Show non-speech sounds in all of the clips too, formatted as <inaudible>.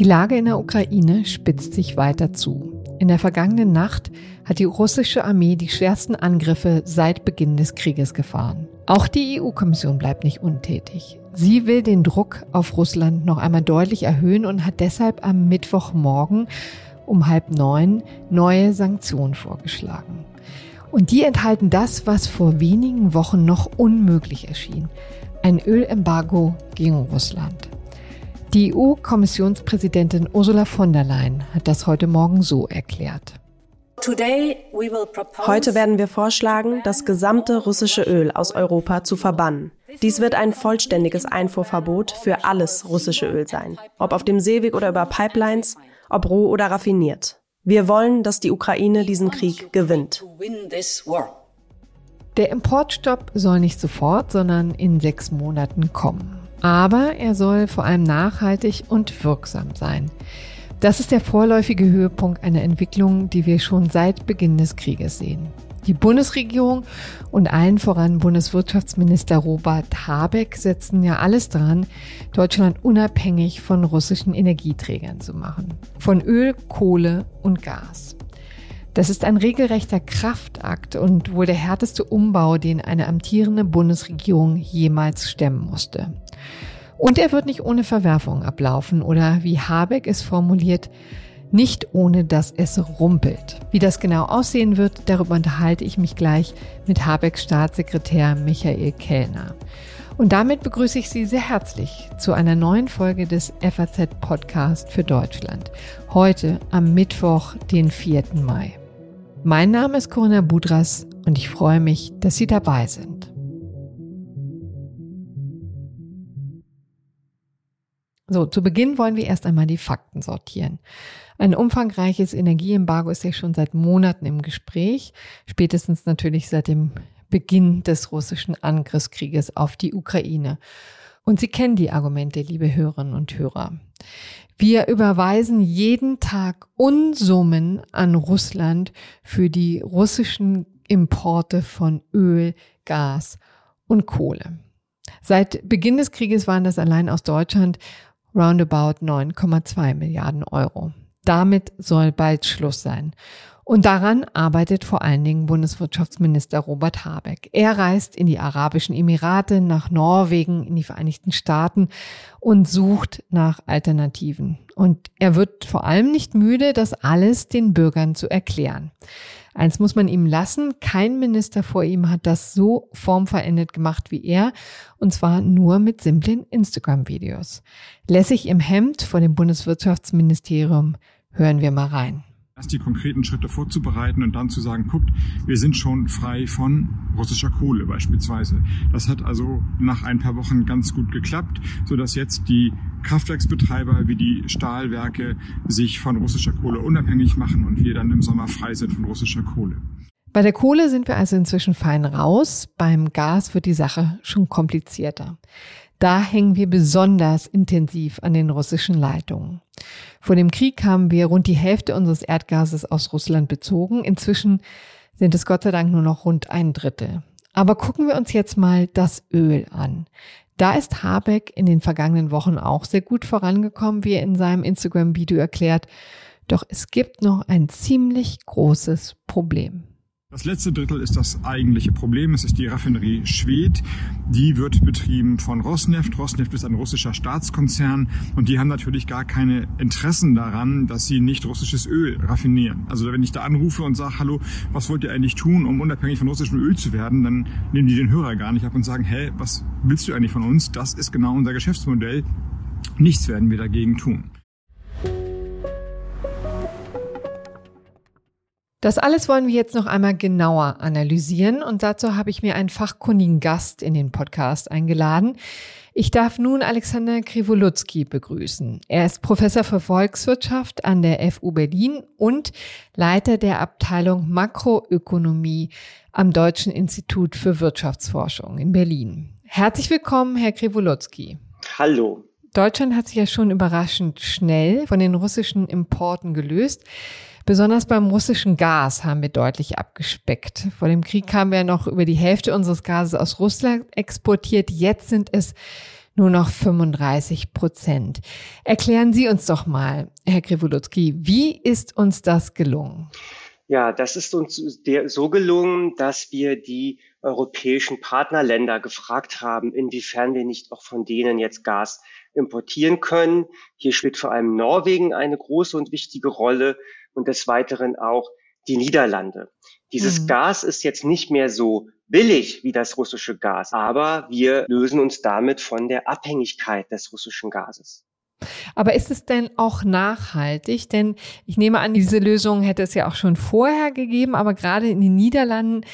Die Lage in der Ukraine spitzt sich weiter zu. In der vergangenen Nacht hat die russische Armee die schwersten Angriffe seit Beginn des Krieges gefahren. Auch die EU-Kommission bleibt nicht untätig. Sie will den Druck auf Russland noch einmal deutlich erhöhen und hat deshalb am Mittwochmorgen um halb neun neue Sanktionen vorgeschlagen. Und die enthalten das, was vor wenigen Wochen noch unmöglich erschien. Ein Ölembargo gegen Russland. Die EU-Kommissionspräsidentin Ursula von der Leyen hat das heute Morgen so erklärt. Heute werden wir vorschlagen, das gesamte russische Öl aus Europa zu verbannen. Dies wird ein vollständiges Einfuhrverbot für alles russische Öl sein, ob auf dem Seeweg oder über Pipelines, ob roh oder raffiniert. Wir wollen, dass die Ukraine diesen Krieg gewinnt. Der Importstopp soll nicht sofort, sondern in sechs Monaten kommen. Aber er soll vor allem nachhaltig und wirksam sein. Das ist der vorläufige Höhepunkt einer Entwicklung, die wir schon seit Beginn des Krieges sehen. Die Bundesregierung und allen voran Bundeswirtschaftsminister Robert Habeck setzen ja alles dran, Deutschland unabhängig von russischen Energieträgern zu machen. Von Öl, Kohle und Gas. Das ist ein regelrechter Kraftakt und wohl der härteste Umbau, den eine amtierende Bundesregierung jemals stemmen musste. Und er wird nicht ohne Verwerfung ablaufen oder wie Habeck es formuliert, nicht ohne dass es rumpelt. Wie das genau aussehen wird, darüber unterhalte ich mich gleich mit Habecks Staatssekretär Michael Kellner. Und damit begrüße ich Sie sehr herzlich zu einer neuen Folge des FAZ Podcast für Deutschland. Heute am Mittwoch, den 4. Mai. Mein Name ist Corinna Budras und ich freue mich, dass Sie dabei sind. So, zu Beginn wollen wir erst einmal die Fakten sortieren. Ein umfangreiches Energieembargo ist ja schon seit Monaten im Gespräch, spätestens natürlich seit dem Beginn des russischen Angriffskrieges auf die Ukraine. Und Sie kennen die Argumente, liebe Hörerinnen und Hörer. Wir überweisen jeden Tag Unsummen an Russland für die russischen Importe von Öl, Gas und Kohle. Seit Beginn des Krieges waren das allein aus Deutschland roundabout 9,2 Milliarden Euro. Damit soll bald Schluss sein. Und daran arbeitet vor allen Dingen Bundeswirtschaftsminister Robert Habeck. Er reist in die Arabischen Emirate, nach Norwegen, in die Vereinigten Staaten und sucht nach Alternativen. Und er wird vor allem nicht müde, das alles den Bürgern zu erklären. Eins muss man ihm lassen, kein Minister vor ihm hat das so formverendet gemacht wie er, und zwar nur mit simplen Instagram-Videos. Lässig im Hemd vor dem Bundeswirtschaftsministerium hören wir mal rein erst die konkreten Schritte vorzubereiten und dann zu sagen, guckt, wir sind schon frei von russischer Kohle beispielsweise. Das hat also nach ein paar Wochen ganz gut geklappt, so dass jetzt die Kraftwerksbetreiber wie die Stahlwerke sich von russischer Kohle unabhängig machen und wir dann im Sommer frei sind von russischer Kohle. Bei der Kohle sind wir also inzwischen fein raus. Beim Gas wird die Sache schon komplizierter. Da hängen wir besonders intensiv an den russischen Leitungen. Vor dem Krieg haben wir rund die Hälfte unseres Erdgases aus Russland bezogen. Inzwischen sind es Gott sei Dank nur noch rund ein Drittel. Aber gucken wir uns jetzt mal das Öl an. Da ist Habeck in den vergangenen Wochen auch sehr gut vorangekommen, wie er in seinem Instagram-Video erklärt. Doch es gibt noch ein ziemlich großes Problem. Das letzte Drittel ist das eigentliche Problem. Es ist die Raffinerie Schwedt. Die wird betrieben von Rosneft. Rosneft ist ein russischer Staatskonzern und die haben natürlich gar keine Interessen daran, dass sie nicht russisches Öl raffinieren. Also wenn ich da anrufe und sage, hallo, was wollt ihr eigentlich tun, um unabhängig von russischem Öl zu werden, dann nehmen die den Hörer gar nicht ab und sagen, hä, was willst du eigentlich von uns? Das ist genau unser Geschäftsmodell. Nichts werden wir dagegen tun. Das alles wollen wir jetzt noch einmal genauer analysieren und dazu habe ich mir einen fachkundigen Gast in den Podcast eingeladen. Ich darf nun Alexander Krivolutski begrüßen. Er ist Professor für Volkswirtschaft an der FU Berlin und Leiter der Abteilung Makroökonomie am Deutschen Institut für Wirtschaftsforschung in Berlin. Herzlich willkommen, Herr Krivolutski. Hallo. Deutschland hat sich ja schon überraschend schnell von den russischen Importen gelöst. Besonders beim russischen Gas haben wir deutlich abgespeckt. Vor dem Krieg haben wir noch über die Hälfte unseres Gases aus Russland exportiert. Jetzt sind es nur noch 35 Prozent. Erklären Sie uns doch mal, Herr Grewolutski, wie ist uns das gelungen? Ja, das ist uns so gelungen, dass wir die europäischen Partnerländer gefragt haben, inwiefern wir nicht auch von denen jetzt Gas importieren können. Hier spielt vor allem Norwegen eine große und wichtige Rolle und des Weiteren auch die Niederlande. Dieses mhm. Gas ist jetzt nicht mehr so billig wie das russische Gas, aber wir lösen uns damit von der Abhängigkeit des russischen Gases. Aber ist es denn auch nachhaltig? Denn ich nehme an, diese Lösung hätte es ja auch schon vorher gegeben, aber gerade in den Niederlanden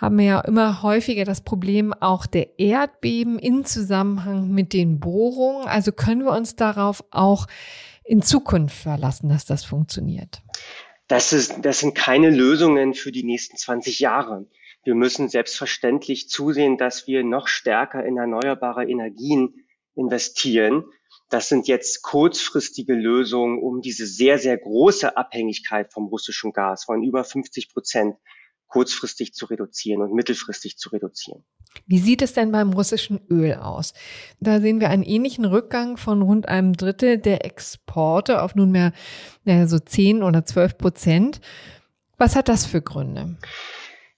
haben wir ja immer häufiger das Problem auch der Erdbeben in Zusammenhang mit den Bohrungen. Also können wir uns darauf auch in Zukunft verlassen, dass das funktioniert? Das, ist, das sind keine Lösungen für die nächsten 20 Jahre. Wir müssen selbstverständlich zusehen, dass wir noch stärker in erneuerbare Energien investieren. Das sind jetzt kurzfristige Lösungen, um diese sehr, sehr große Abhängigkeit vom russischen Gas von über 50 Prozent kurzfristig zu reduzieren und mittelfristig zu reduzieren. Wie sieht es denn beim russischen Öl aus? Da sehen wir einen ähnlichen Rückgang von rund einem Drittel der Exporte auf nunmehr naja, so 10 oder 12 Prozent. Was hat das für Gründe?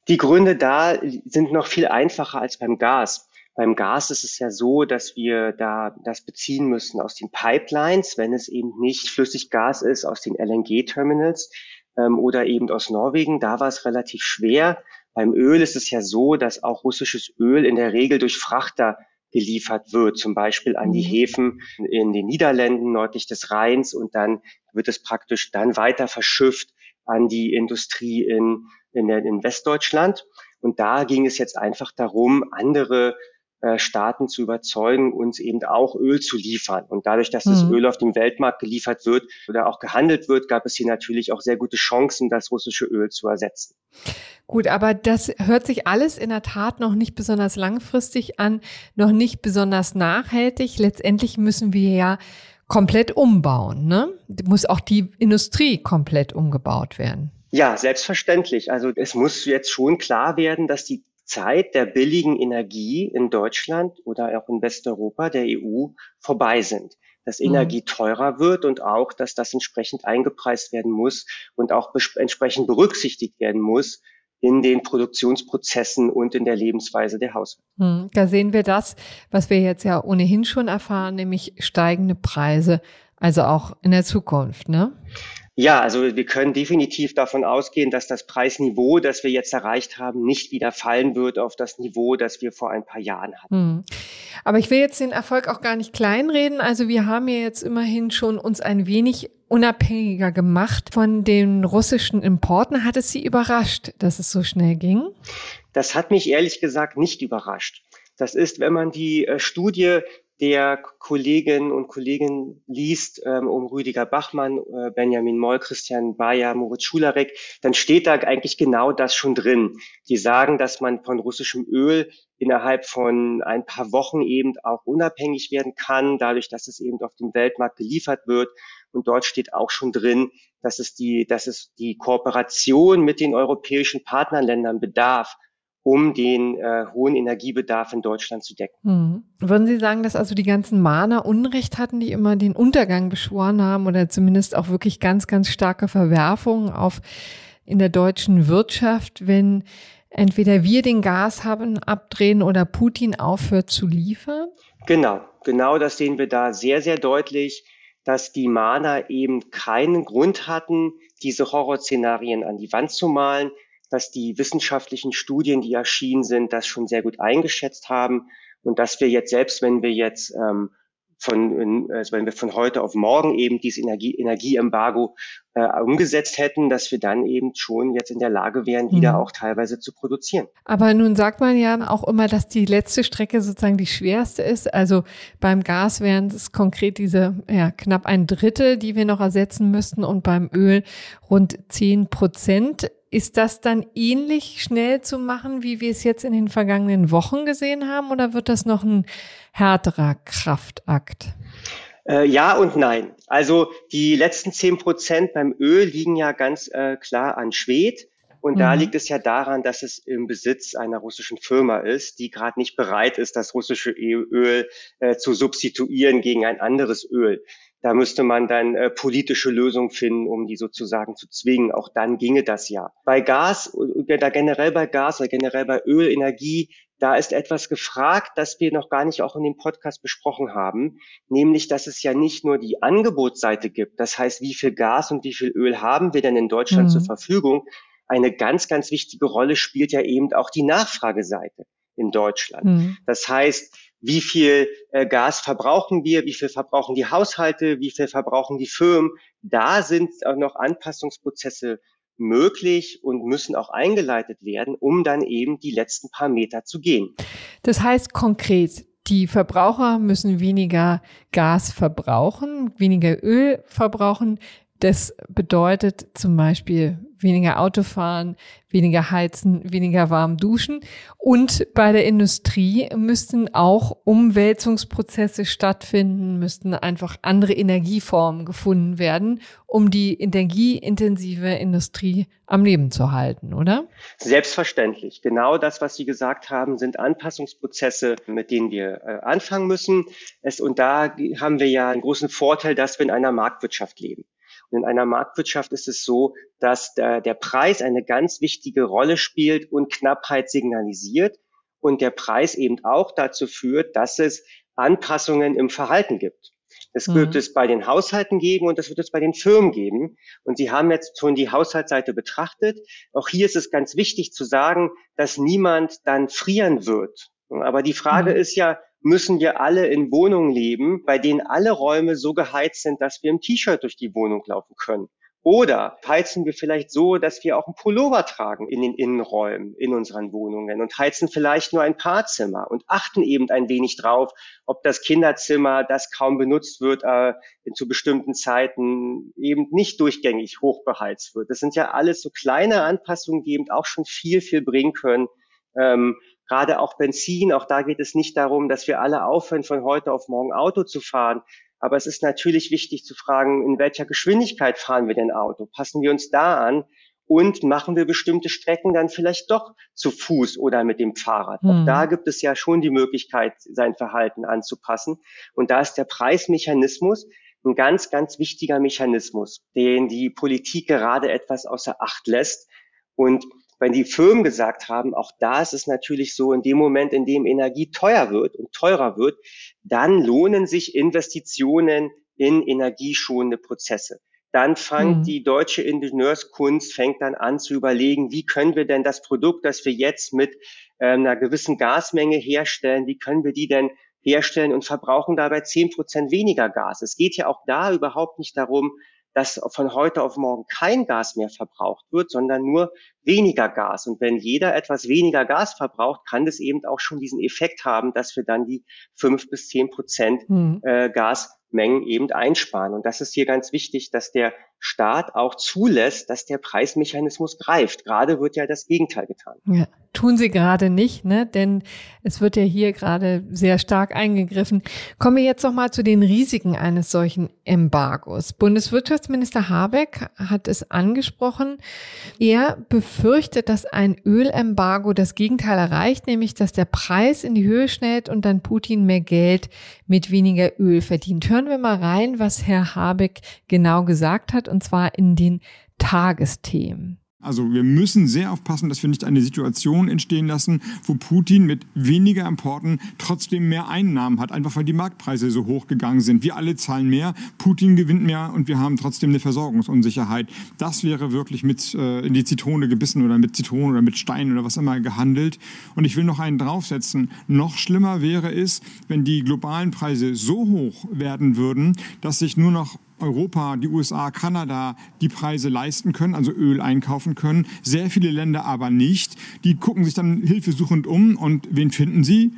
Die Gründe da sind noch viel einfacher als beim Gas. Beim Gas ist es ja so, dass wir da das beziehen müssen aus den Pipelines, wenn es eben nicht Flüssiggas ist, aus den LNG-Terminals ähm, oder eben aus Norwegen. Da war es relativ schwer. Beim Öl ist es ja so, dass auch russisches Öl in der Regel durch Frachter geliefert wird, zum Beispiel an die mhm. Häfen in den Niederlanden nördlich des Rheins und dann wird es praktisch dann weiter verschifft an die Industrie in, in, in Westdeutschland. Und da ging es jetzt einfach darum, andere Staaten zu überzeugen, uns eben auch Öl zu liefern. Und dadurch, dass das mhm. Öl auf dem Weltmarkt geliefert wird oder auch gehandelt wird, gab es hier natürlich auch sehr gute Chancen, das russische Öl zu ersetzen. Gut, aber das hört sich alles in der Tat noch nicht besonders langfristig an, noch nicht besonders nachhaltig. Letztendlich müssen wir ja komplett umbauen, ne? Muss auch die Industrie komplett umgebaut werden. Ja, selbstverständlich. Also es muss jetzt schon klar werden, dass die Zeit der billigen Energie in Deutschland oder auch in Westeuropa, der EU, vorbei sind. Dass mhm. Energie teurer wird und auch, dass das entsprechend eingepreist werden muss und auch entsprechend berücksichtigt werden muss in den Produktionsprozessen und in der Lebensweise der Haushalte. Mhm. Da sehen wir das, was wir jetzt ja ohnehin schon erfahren, nämlich steigende Preise, also auch in der Zukunft, ne? Ja, also wir können definitiv davon ausgehen, dass das Preisniveau, das wir jetzt erreicht haben, nicht wieder fallen wird auf das Niveau, das wir vor ein paar Jahren hatten. Hm. Aber ich will jetzt den Erfolg auch gar nicht kleinreden. Also wir haben ja jetzt immerhin schon uns ein wenig unabhängiger gemacht von den russischen Importen. Hat es Sie überrascht, dass es so schnell ging? Das hat mich ehrlich gesagt nicht überrascht. Das ist, wenn man die äh, Studie der Kolleginnen und Kollegen liest, ähm, um Rüdiger Bachmann, äh, Benjamin Moll, Christian Bayer, Moritz Schularek, dann steht da eigentlich genau das schon drin. Die sagen, dass man von russischem Öl innerhalb von ein paar Wochen eben auch unabhängig werden kann, dadurch, dass es eben auf dem Weltmarkt geliefert wird. Und dort steht auch schon drin, dass es die, dass es die Kooperation mit den europäischen Partnerländern bedarf, um den äh, hohen Energiebedarf in Deutschland zu decken. Hm. Würden Sie sagen, dass also die ganzen Mahner Unrecht hatten, die immer den Untergang beschworen haben oder zumindest auch wirklich ganz, ganz starke Verwerfungen auf in der deutschen Wirtschaft, wenn entweder wir den Gas haben abdrehen oder Putin aufhört zu liefern? Genau, genau das sehen wir da sehr, sehr deutlich, dass die Mahner eben keinen Grund hatten, diese Horrorszenarien an die Wand zu malen dass die wissenschaftlichen Studien, die erschienen sind, das schon sehr gut eingeschätzt haben und dass wir jetzt, selbst wenn wir jetzt ähm, von, also wenn wir von heute auf morgen eben dieses Energie, Energieembargo äh, umgesetzt hätten, dass wir dann eben schon jetzt in der Lage wären, wieder mhm. auch teilweise zu produzieren. Aber nun sagt man ja auch immer, dass die letzte Strecke sozusagen die schwerste ist. Also beim Gas wären es konkret diese ja, knapp ein Drittel, die wir noch ersetzen müssten und beim Öl rund zehn Prozent. Ist das dann ähnlich schnell zu machen, wie wir es jetzt in den vergangenen Wochen gesehen haben, oder wird das noch ein härterer Kraftakt? Äh, ja und nein. Also die letzten zehn Prozent beim Öl liegen ja ganz äh, klar an Schwed. Und mhm. da liegt es ja daran, dass es im Besitz einer russischen Firma ist, die gerade nicht bereit ist, das russische Öl äh, zu substituieren gegen ein anderes Öl. Da müsste man dann äh, politische Lösungen finden, um die sozusagen zu zwingen. Auch dann ginge das ja. Bei Gas, äh, da generell bei Gas oder generell bei Öl, Energie, da ist etwas gefragt, das wir noch gar nicht auch in dem Podcast besprochen haben, nämlich, dass es ja nicht nur die Angebotsseite gibt. Das heißt, wie viel Gas und wie viel Öl haben wir denn in Deutschland mhm. zur Verfügung? Eine ganz, ganz wichtige Rolle spielt ja eben auch die Nachfrageseite in Deutschland. Mhm. Das heißt, wie viel äh, Gas verbrauchen wir, wie viel verbrauchen die Haushalte, wie viel verbrauchen die Firmen. Da sind auch noch Anpassungsprozesse möglich und müssen auch eingeleitet werden, um dann eben die letzten paar Meter zu gehen. Das heißt konkret, die Verbraucher müssen weniger Gas verbrauchen, weniger Öl verbrauchen. Das bedeutet zum Beispiel weniger Autofahren, weniger heizen, weniger warm duschen. Und bei der Industrie müssten auch Umwälzungsprozesse stattfinden, müssten einfach andere Energieformen gefunden werden, um die energieintensive Industrie am Leben zu halten, oder? Selbstverständlich. Genau das, was Sie gesagt haben, sind Anpassungsprozesse, mit denen wir äh, anfangen müssen. Es, und da haben wir ja einen großen Vorteil, dass wir in einer Marktwirtschaft leben. In einer Marktwirtschaft ist es so, dass der, der Preis eine ganz wichtige Rolle spielt und Knappheit signalisiert und der Preis eben auch dazu führt, dass es Anpassungen im Verhalten gibt. Das mhm. wird es bei den Haushalten geben und das wird es bei den Firmen geben. Und Sie haben jetzt schon die Haushaltsseite betrachtet. Auch hier ist es ganz wichtig zu sagen, dass niemand dann frieren wird. Aber die Frage mhm. ist ja, müssen wir alle in Wohnungen leben, bei denen alle Räume so geheizt sind, dass wir im T-Shirt durch die Wohnung laufen können. Oder heizen wir vielleicht so, dass wir auch einen Pullover tragen in den Innenräumen, in unseren Wohnungen und heizen vielleicht nur ein paar Zimmer und achten eben ein wenig drauf, ob das Kinderzimmer, das kaum benutzt wird, äh, zu bestimmten Zeiten eben nicht durchgängig hochbeheizt wird. Das sind ja alles so kleine Anpassungen, die eben auch schon viel, viel bringen können. Ähm, Gerade auch Benzin, auch da geht es nicht darum, dass wir alle aufhören, von heute auf morgen Auto zu fahren. Aber es ist natürlich wichtig zu fragen, in welcher Geschwindigkeit fahren wir denn Auto? Passen wir uns da an? Und machen wir bestimmte Strecken dann vielleicht doch zu Fuß oder mit dem Fahrrad? Hm. Auch da gibt es ja schon die Möglichkeit, sein Verhalten anzupassen. Und da ist der Preismechanismus ein ganz, ganz wichtiger Mechanismus, den die Politik gerade etwas außer Acht lässt. Und wenn die Firmen gesagt haben, auch da ist es natürlich so, in dem Moment, in dem Energie teuer wird und teurer wird, dann lohnen sich Investitionen in energieschonende Prozesse. Dann fängt mhm. die deutsche Ingenieurskunst fängt dann an zu überlegen, wie können wir denn das Produkt, das wir jetzt mit äh, einer gewissen Gasmenge herstellen, wie können wir die denn herstellen und verbrauchen dabei zehn Prozent weniger Gas. Es geht ja auch da überhaupt nicht darum, dass von heute auf morgen kein Gas mehr verbraucht wird, sondern nur weniger Gas. Und wenn jeder etwas weniger Gas verbraucht, kann das eben auch schon diesen Effekt haben, dass wir dann die fünf bis zehn Prozent hm. äh, Gasmengen eben einsparen. Und das ist hier ganz wichtig, dass der Staat auch zulässt, dass der Preismechanismus greift. Gerade wird ja das Gegenteil getan. Ja, tun sie gerade nicht, ne? Denn es wird ja hier gerade sehr stark eingegriffen. Kommen wir jetzt noch mal zu den Risiken eines solchen Embargos. Bundeswirtschaftsminister Habeck hat es angesprochen. Er befürchtet, dass ein Ölembargo das Gegenteil erreicht, nämlich dass der Preis in die Höhe schnellt und dann Putin mehr Geld mit weniger Öl verdient. Hören wir mal rein, was Herr Habeck genau gesagt hat und zwar in den Tagesthemen. Also wir müssen sehr aufpassen, dass wir nicht eine Situation entstehen lassen, wo Putin mit weniger Importen trotzdem mehr Einnahmen hat, einfach weil die Marktpreise so hoch gegangen sind. Wir alle zahlen mehr, Putin gewinnt mehr und wir haben trotzdem eine Versorgungsunsicherheit. Das wäre wirklich mit äh, in die Zitrone gebissen oder mit Zitronen oder mit Steinen oder was immer gehandelt. Und ich will noch einen draufsetzen. Noch schlimmer wäre es, wenn die globalen Preise so hoch werden würden, dass sich nur noch Europa, die USA, Kanada die Preise leisten können, also Öl einkaufen können. Sehr viele Länder aber nicht. Die gucken sich dann hilfesuchend um und wen finden sie?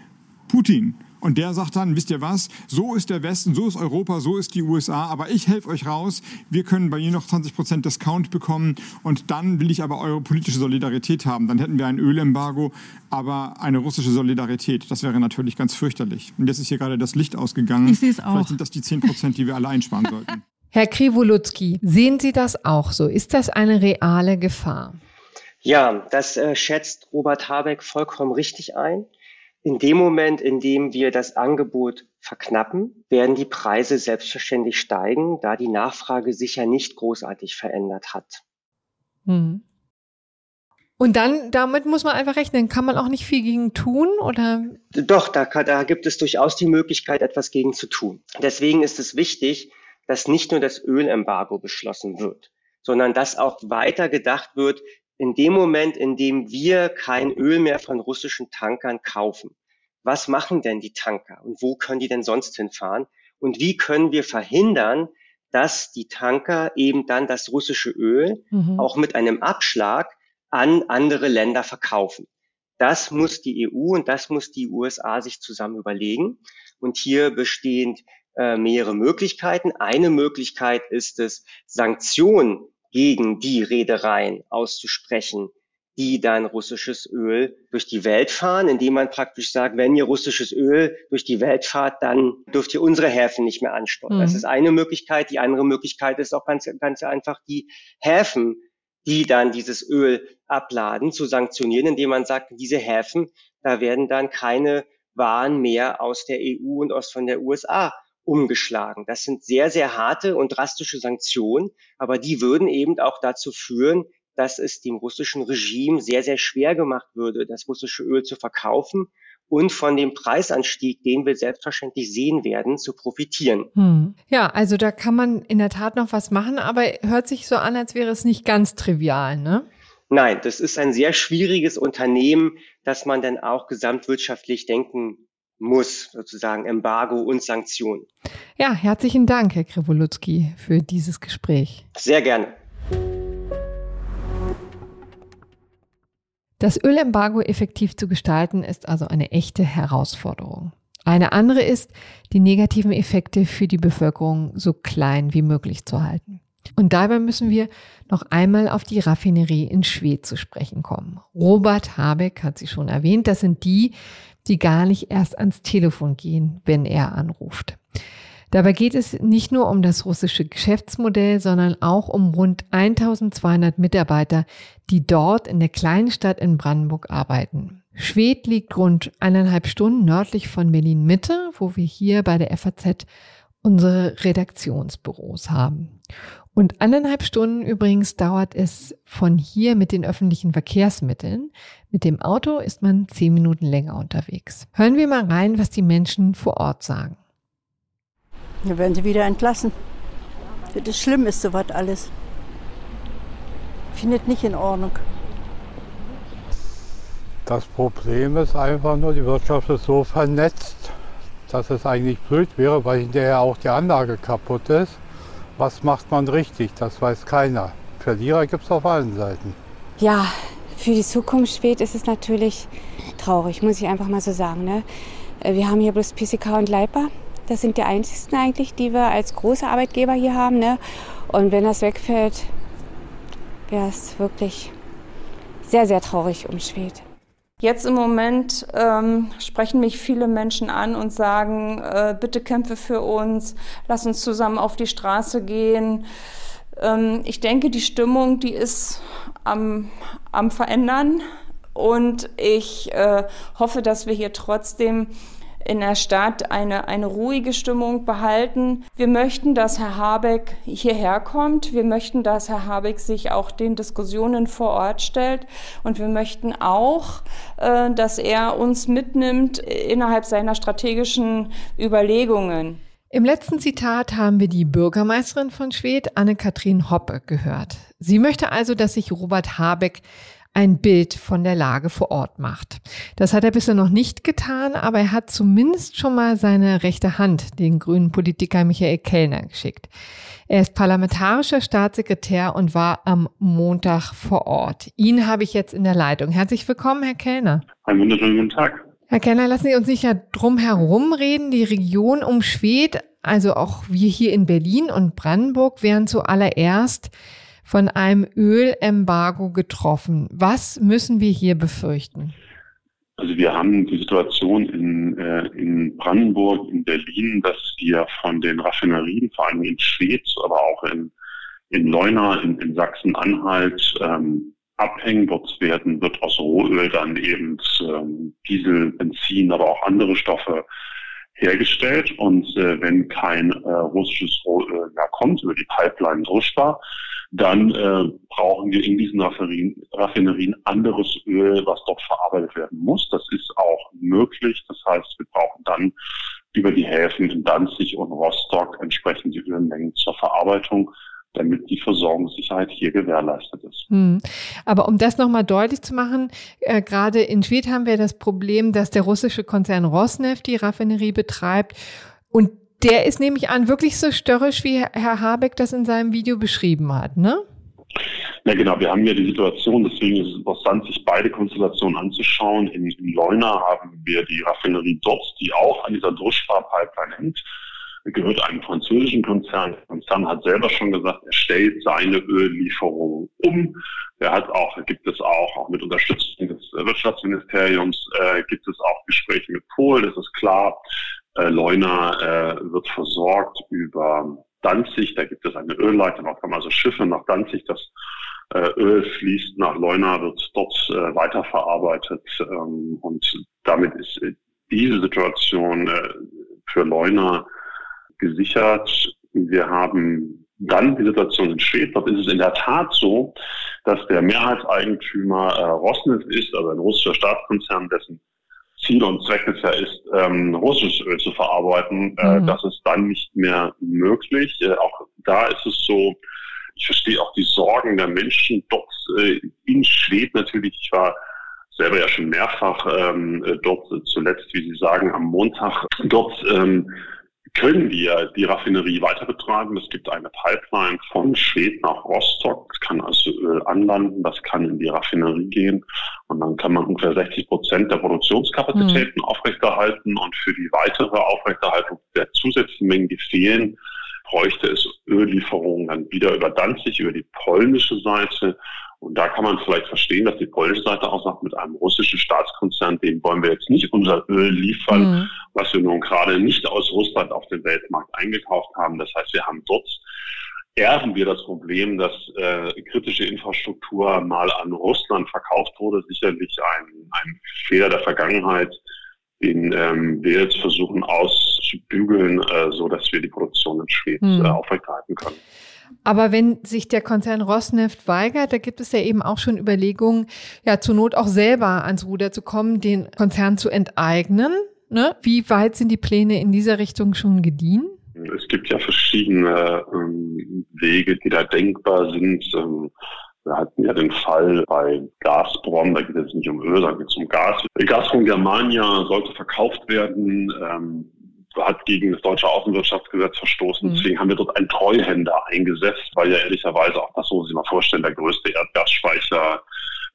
Putin. Und der sagt dann, wisst ihr was, so ist der Westen, so ist Europa, so ist die USA, aber ich helfe euch raus. Wir können bei ihr noch 20 Prozent Discount bekommen und dann will ich aber eure politische Solidarität haben. Dann hätten wir ein Ölembargo, aber eine russische Solidarität. Das wäre natürlich ganz fürchterlich. Und jetzt ist hier gerade das Licht ausgegangen. Ich sehe es auch. Vielleicht sind das die 10 Prozent, die wir alle einsparen sollten. <laughs> Herr Kriwolutzki, sehen Sie das auch so? Ist das eine reale Gefahr? Ja, das äh, schätzt Robert Habeck vollkommen richtig ein. In dem Moment, in dem wir das Angebot verknappen, werden die Preise selbstverständlich steigen, da die Nachfrage sich ja nicht großartig verändert hat. Hm. Und dann, damit muss man einfach rechnen. Kann man auch nicht viel gegen tun, oder? Doch, da, da gibt es durchaus die Möglichkeit, etwas gegen zu tun. Deswegen ist es wichtig, dass nicht nur das Ölembargo beschlossen wird, sondern dass auch weiter gedacht wird, in dem Moment, in dem wir kein Öl mehr von russischen Tankern kaufen, was machen denn die Tanker und wo können die denn sonst hinfahren? Und wie können wir verhindern, dass die Tanker eben dann das russische Öl mhm. auch mit einem Abschlag an andere Länder verkaufen? Das muss die EU und das muss die USA sich zusammen überlegen. Und hier bestehen äh, mehrere Möglichkeiten. Eine Möglichkeit ist es, Sanktionen gegen die Reedereien auszusprechen, die dann russisches Öl durch die Welt fahren, indem man praktisch sagt, wenn ihr russisches Öl durch die Welt fahrt, dann dürft ihr unsere Häfen nicht mehr ansteuern. Mhm. Das ist eine Möglichkeit. Die andere Möglichkeit ist auch ganz, ganz einfach die Häfen, die dann dieses Öl abladen, zu sanktionieren, indem man sagt, diese Häfen, da werden dann keine Waren mehr aus der EU und aus von der USA umgeschlagen. Das sind sehr, sehr harte und drastische Sanktionen, aber die würden eben auch dazu führen, dass es dem russischen Regime sehr, sehr schwer gemacht würde, das russische Öl zu verkaufen und von dem Preisanstieg, den wir selbstverständlich sehen werden, zu profitieren. Hm. Ja, also da kann man in der Tat noch was machen, aber hört sich so an, als wäre es nicht ganz trivial, ne? Nein, das ist ein sehr schwieriges Unternehmen, dass man dann auch gesamtwirtschaftlich denken muss, sozusagen Embargo und Sanktionen. Ja, herzlichen Dank, Herr Krivolutski, für dieses Gespräch. Sehr gerne. Das Ölembargo effektiv zu gestalten, ist also eine echte Herausforderung. Eine andere ist, die negativen Effekte für die Bevölkerung so klein wie möglich zu halten. Und dabei müssen wir noch einmal auf die Raffinerie in Schwedt zu sprechen kommen. Robert Habeck hat sie schon erwähnt, das sind die, die gar nicht erst ans Telefon gehen, wenn er anruft. Dabei geht es nicht nur um das russische Geschäftsmodell, sondern auch um rund 1200 Mitarbeiter, die dort in der kleinen Stadt in Brandenburg arbeiten. Schwedt liegt rund eineinhalb Stunden nördlich von Berlin Mitte, wo wir hier bei der FAZ unsere Redaktionsbüros haben. Und eineinhalb Stunden übrigens dauert es von hier mit den öffentlichen Verkehrsmitteln. Mit dem Auto ist man zehn Minuten länger unterwegs. Hören wir mal rein, was die Menschen vor Ort sagen. Da werden sie wieder entlassen. Das schlimm ist sowas alles. Findet nicht in Ordnung. Das Problem ist einfach nur, die Wirtschaft ist so vernetzt, dass es eigentlich blöd wäre, weil hinterher auch die Anlage kaputt ist. Was macht man richtig? Das weiß keiner. Verlierer gibt es auf allen Seiten. Ja, für die Zukunft spät ist es natürlich traurig, muss ich einfach mal so sagen. Ne? Wir haben hier bloß PCK und Leiper. Das sind die einzigsten eigentlich, die wir als große Arbeitgeber hier haben. Ne? Und wenn das wegfällt, wäre es wirklich sehr, sehr traurig um Schwed. Jetzt im Moment ähm, sprechen mich viele Menschen an und sagen, äh, bitte kämpfe für uns, lass uns zusammen auf die Straße gehen. Ähm, ich denke, die Stimmung, die ist am, am Verändern und ich äh, hoffe, dass wir hier trotzdem in der Stadt eine, eine ruhige Stimmung behalten. Wir möchten, dass Herr Habeck hierher kommt. Wir möchten, dass Herr Habeck sich auch den Diskussionen vor Ort stellt. Und wir möchten auch, äh, dass er uns mitnimmt innerhalb seiner strategischen Überlegungen. Im letzten Zitat haben wir die Bürgermeisterin von Schwedt, Anne-Kathrin Hoppe, gehört. Sie möchte also, dass sich Robert Habeck ein Bild von der Lage vor Ort macht. Das hat er bisher noch nicht getan, aber er hat zumindest schon mal seine rechte Hand, den grünen Politiker Michael Kellner, geschickt. Er ist parlamentarischer Staatssekretär und war am Montag vor Ort. Ihn habe ich jetzt in der Leitung. Herzlich willkommen, Herr Kellner. Einen wunderschönen guten Tag. Herr Kellner, lassen Sie uns nicht ja drum herum reden. Die Region um Schwedt, also auch wir hier in Berlin und Brandenburg, wären zuallererst von einem Ölembargo getroffen. Was müssen wir hier befürchten? Also wir haben die Situation in, äh, in Brandenburg, in Berlin, dass wir von den Raffinerien, vor allem in Schwedt, aber auch in, in Leuna, in, in Sachsen-Anhalt, ähm, abhängen. Dort werden, wird aus Rohöl dann eben ähm, Diesel, Benzin, aber auch andere Stoffe hergestellt. Und äh, wenn kein äh, russisches Rohöl mehr kommt über die Pipeline Druschba, dann äh, brauchen wir in diesen Raffinerien, Raffinerien anderes Öl, was dort verarbeitet werden muss. Das ist auch möglich. Das heißt, wir brauchen dann über die Häfen in Danzig und Rostock entsprechend die Ölmengen zur Verarbeitung damit die Versorgungssicherheit hier gewährleistet ist. Hm. Aber um das nochmal deutlich zu machen, äh, gerade in Schwed haben wir das Problem, dass der russische Konzern Rosneft die Raffinerie betreibt und der ist nämlich an wirklich so störrisch, wie Herr Habeck das in seinem Video beschrieben hat, ne? Ja, genau. Wir haben ja die Situation, deswegen ist es interessant, sich beide Konstellationen anzuschauen. In, in Leuna haben wir die Raffinerie dort, die auch an dieser Durchfahrpipeline hängt gehört einem französischen Konzern. Der Konzern hat selber schon gesagt, er stellt seine Öllieferungen um. Er hat auch, gibt es auch, auch mit Unterstützung des Wirtschaftsministeriums, äh, gibt es auch Gespräche mit Polen. Es ist klar, äh, Leuna äh, wird versorgt über Danzig. Da gibt es eine Ölleitung, auch also Schiffe nach Danzig. Das äh, Öl fließt nach Leuna, wird dort äh, weiterverarbeitet. Ähm, und damit ist äh, diese Situation äh, für Leuna gesichert. Wir haben dann die Situation in Schweden. Dort ist es in der Tat so, dass der Mehrheitseigentümer äh, Rosneft ist, also ein russischer Staatskonzern, dessen Ziel und Zweck es ja ist, ähm, russisches Öl zu verarbeiten. Äh, mhm. Das ist dann nicht mehr möglich. Äh, auch da ist es so, ich verstehe auch die Sorgen der Menschen dort äh, in Schweden natürlich. Ich war selber ja schon mehrfach ähm, dort, zuletzt, wie Sie sagen, am Montag dort. Ähm, können wir die Raffinerie weiter betreiben. Es gibt eine Pipeline von Schweden nach Rostock. Das kann also Öl anlanden, das kann in die Raffinerie gehen und dann kann man ungefähr 60 Prozent der Produktionskapazitäten mhm. aufrechterhalten und für die weitere Aufrechterhaltung der zusätzlichen Mengen, die fehlen, bräuchte es Öllieferungen dann wieder über Danzig, über die polnische Seite und da kann man vielleicht verstehen, dass die polnische Seite auch sagt, mit einem russischen Staatskonzern, dem wollen wir jetzt nicht unser Öl liefern, mhm. was wir nun gerade nicht aus Russland auf den Weltmarkt eingekauft haben. Das heißt, wir haben dort erben wir das Problem, dass äh, kritische Infrastruktur mal an Russland verkauft wurde. Sicherlich ein, ein Fehler der Vergangenheit, den ähm, wir jetzt versuchen auszubügeln, äh, so dass wir die Produktion in Schweden mhm. äh, aufrechterhalten können. Aber wenn sich der Konzern Rosneft weigert, da gibt es ja eben auch schon Überlegungen, ja zur Not auch selber ans Ruder zu kommen, den Konzern zu enteignen. Ne? Wie weit sind die Pläne in dieser Richtung schon gediehen? Es gibt ja verschiedene ähm, Wege, die da denkbar sind. Ähm, wir hatten ja den Fall bei Gazprom, da geht es nicht um Öl, da geht es um Gas. Gazprom Germania sollte verkauft werden. Ähm, hat gegen das deutsche Außenwirtschaftsgesetz verstoßen. Mhm. Deswegen haben wir dort einen Treuhänder eingesetzt, weil ja ehrlicherweise auch das, muss sich mal vorstellen, der größte Erdgasspeicher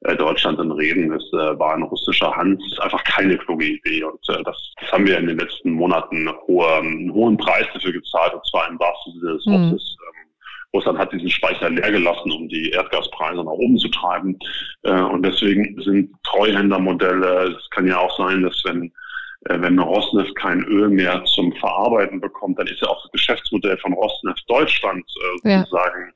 äh, Deutschland in Reden ist, äh, war in russischer Hand. Das ist einfach keine kluge Idee. Und äh, das, das haben wir in den letzten Monaten hohe, einen hohen Preis dafür gezahlt, und zwar im wahrsten Sinne des mhm. Wortes. Russland hat diesen Speicher leer gelassen, um die Erdgaspreise nach oben zu treiben. Äh, und deswegen sind Treuhändermodelle, es kann ja auch sein, dass wenn äh, wenn Rosneft kein Öl mehr zum Verarbeiten bekommt, dann ist ja auch das Geschäftsmodell von Rosneft Deutschland äh, sozusagen,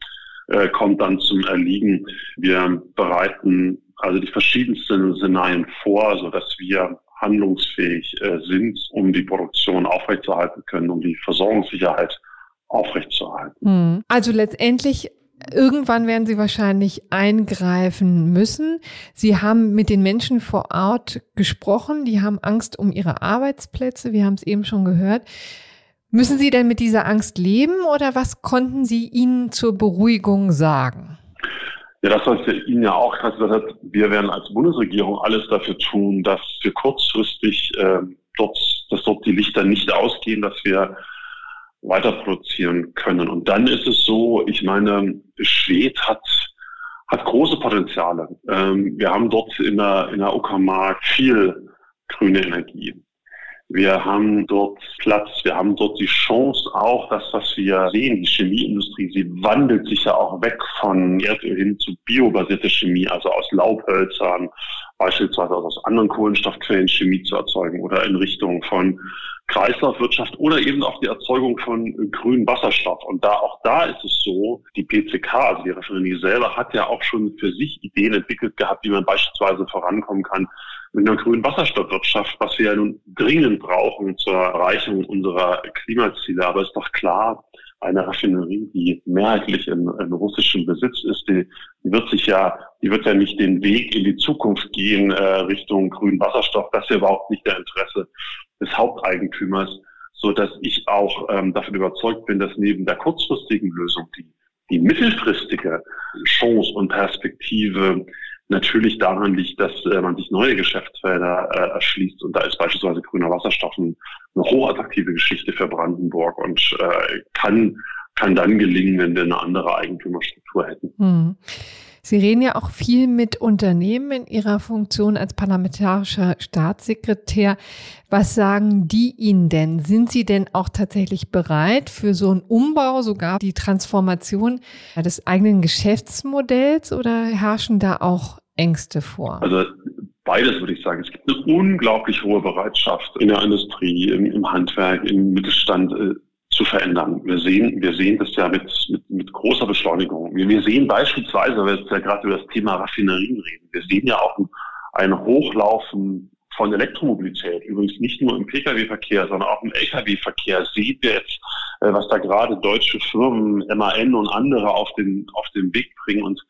ja. äh, kommt dann zum Erliegen. Wir bereiten also die verschiedensten Szenarien vor, so dass wir handlungsfähig äh, sind, um die Produktion aufrechtzuerhalten können, um die Versorgungssicherheit aufrechtzuerhalten. Hm. Also letztendlich Irgendwann werden Sie wahrscheinlich eingreifen müssen. Sie haben mit den Menschen vor Ort gesprochen, die haben Angst um ihre Arbeitsplätze, wir haben es eben schon gehört. Müssen Sie denn mit dieser Angst leben oder was konnten Sie ihnen zur Beruhigung sagen? Ja, das, was ich Ihnen ja auch gesagt hat, wir werden als Bundesregierung alles dafür tun, dass wir kurzfristig äh, dort, dass dort die Lichter nicht ausgehen, dass wir weiter produzieren können. Und dann ist es so, ich meine, Schwed hat hat große Potenziale. Ähm, wir haben dort in der, in der Uckermark viel grüne Energie. Wir haben dort Platz, wir haben dort die Chance auch, das, was wir sehen, die Chemieindustrie, sie wandelt sich ja auch weg von Erdöl hin zu biobasierter Chemie, also aus Laubhölzern, beispielsweise aus anderen Kohlenstoffquellen Chemie zu erzeugen oder in Richtung von Kreislaufwirtschaft oder eben auch die Erzeugung von grünem Wasserstoff. Und da auch da ist es so, die PCK, also die Raffinerie selber, hat ja auch schon für sich Ideen entwickelt gehabt, wie man beispielsweise vorankommen kann mit einer grünen Wasserstoffwirtschaft, was wir ja nun dringend brauchen zur Erreichung unserer Klimaziele. Aber ist doch klar, eine Raffinerie, die mehrheitlich in, in russischem Besitz ist, die, die, wird sich ja, die wird ja nicht den Weg in die Zukunft gehen äh, Richtung grünen Wasserstoff. Das ist ja überhaupt nicht der Interesse des Haupteigentümers, so dass ich auch ähm, davon überzeugt bin, dass neben der kurzfristigen Lösung die, die mittelfristige Chance und Perspektive natürlich daran liegt, dass äh, man sich neue Geschäftsfelder äh, erschließt. Und da ist beispielsweise grüner Wasserstoff eine hochattraktive Geschichte für Brandenburg und äh, kann, kann dann gelingen, wenn wir eine andere Eigentümerstruktur hätten. Hm. Sie reden ja auch viel mit Unternehmen in Ihrer Funktion als parlamentarischer Staatssekretär. Was sagen die Ihnen denn? Sind Sie denn auch tatsächlich bereit für so einen Umbau, sogar die Transformation des eigenen Geschäftsmodells oder herrschen da auch Ängste vor? Also beides würde ich sagen. Es gibt eine unglaublich hohe Bereitschaft in der Industrie, im, im Handwerk, im Mittelstand äh, zu verändern. Wir sehen, wir sehen das ja mit, mit, mit großer Beschleunigung. Wir, wir sehen beispielsweise, wenn wir jetzt ja gerade über das Thema Raffinerien reden, wir sehen ja auch ein, Hochlaufen von Elektromobilität. Übrigens nicht nur im Pkw-Verkehr, sondern auch im Lkw-Verkehr. Sieht wir jetzt, äh, was da gerade deutsche Firmen, MAN und andere auf den, auf den Weg bringen. Und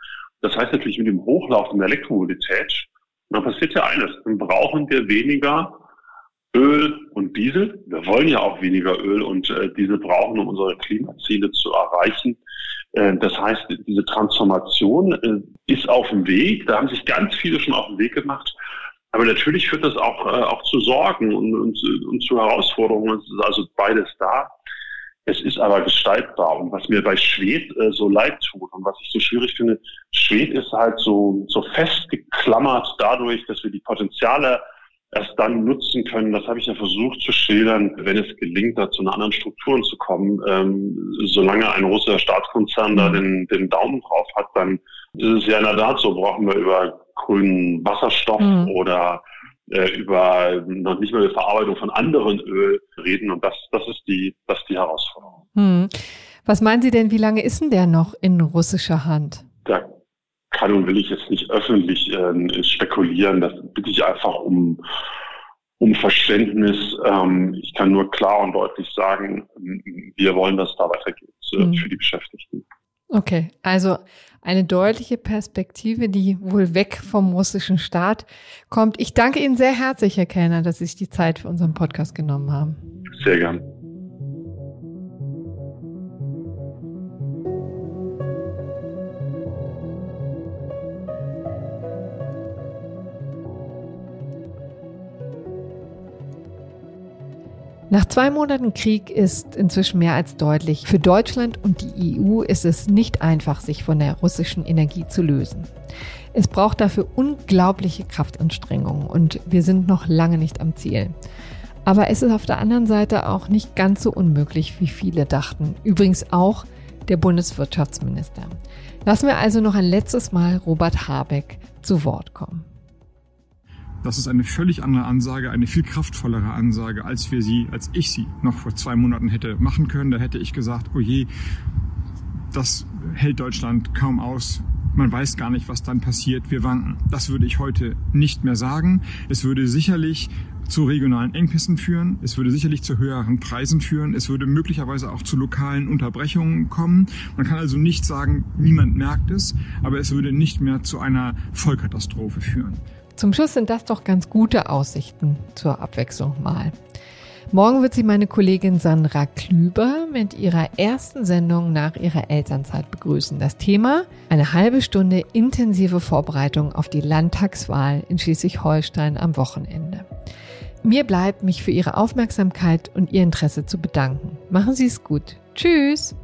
das heißt natürlich mit dem Hochlaufen der Elektromobilität, dann passiert ja eines. Dann brauchen wir weniger Öl und Diesel. Wir wollen ja auch weniger Öl und äh, Diesel brauchen, um unsere Klimaziele zu erreichen. Äh, das heißt, diese Transformation äh, ist auf dem Weg. Da haben sich ganz viele schon auf den Weg gemacht. Aber natürlich führt das auch, äh, auch zu Sorgen und, und, und zu Herausforderungen. Es ist also beides da. Es ist aber gestaltbar. Und was mir bei Schwed äh, so leid tut und was ich so schwierig finde, Schwed ist halt so, so festgeklammert dadurch, dass wir die Potenziale erst dann nutzen können. Das habe ich ja versucht zu schildern, wenn es gelingt, da zu einer anderen Strukturen zu kommen. Ähm, solange ein russischer Staatskonzern da den, den Daumen drauf hat, dann ist es ja in der Tat so, brauchen wir über grünen Wasserstoff mhm. oder äh, über noch nicht mal die Verarbeitung von anderen Öl reden. Und das, das ist die, das ist die Herausforderung. Mhm. Was meinen Sie denn, wie lange ist denn der noch in russischer Hand? Da kann und will ich jetzt nicht öffentlich äh, spekulieren. Das bitte ich einfach um, um Verständnis. Ähm, ich kann nur klar und deutlich sagen, wir wollen, dass da weitergeht äh, mhm. für die Beschäftigten. Okay, also eine deutliche Perspektive, die wohl weg vom russischen Staat kommt. Ich danke Ihnen sehr herzlich, Herr Kellner, dass Sie sich die Zeit für unseren Podcast genommen haben. Sehr gern. Nach zwei Monaten Krieg ist inzwischen mehr als deutlich, für Deutschland und die EU ist es nicht einfach, sich von der russischen Energie zu lösen. Es braucht dafür unglaubliche Kraftanstrengungen und wir sind noch lange nicht am Ziel. Aber es ist auf der anderen Seite auch nicht ganz so unmöglich, wie viele dachten. Übrigens auch der Bundeswirtschaftsminister. Lassen wir also noch ein letztes Mal Robert Habeck zu Wort kommen. Das ist eine völlig andere Ansage, eine viel kraftvollere Ansage, als wir sie, als ich sie noch vor zwei Monaten hätte machen können. Da hätte ich gesagt, oh je, das hält Deutschland kaum aus. Man weiß gar nicht, was dann passiert. Wir wanken. Das würde ich heute nicht mehr sagen. Es würde sicherlich zu regionalen Engpässen führen. Es würde sicherlich zu höheren Preisen führen. Es würde möglicherweise auch zu lokalen Unterbrechungen kommen. Man kann also nicht sagen, niemand merkt es, aber es würde nicht mehr zu einer Vollkatastrophe führen. Zum Schluss sind das doch ganz gute Aussichten zur Abwechslung mal. Morgen wird sie meine Kollegin Sandra Klüber mit ihrer ersten Sendung nach ihrer Elternzeit begrüßen. Das Thema? Eine halbe Stunde intensive Vorbereitung auf die Landtagswahl in Schleswig-Holstein am Wochenende. Mir bleibt, mich für Ihre Aufmerksamkeit und Ihr Interesse zu bedanken. Machen Sie es gut. Tschüss!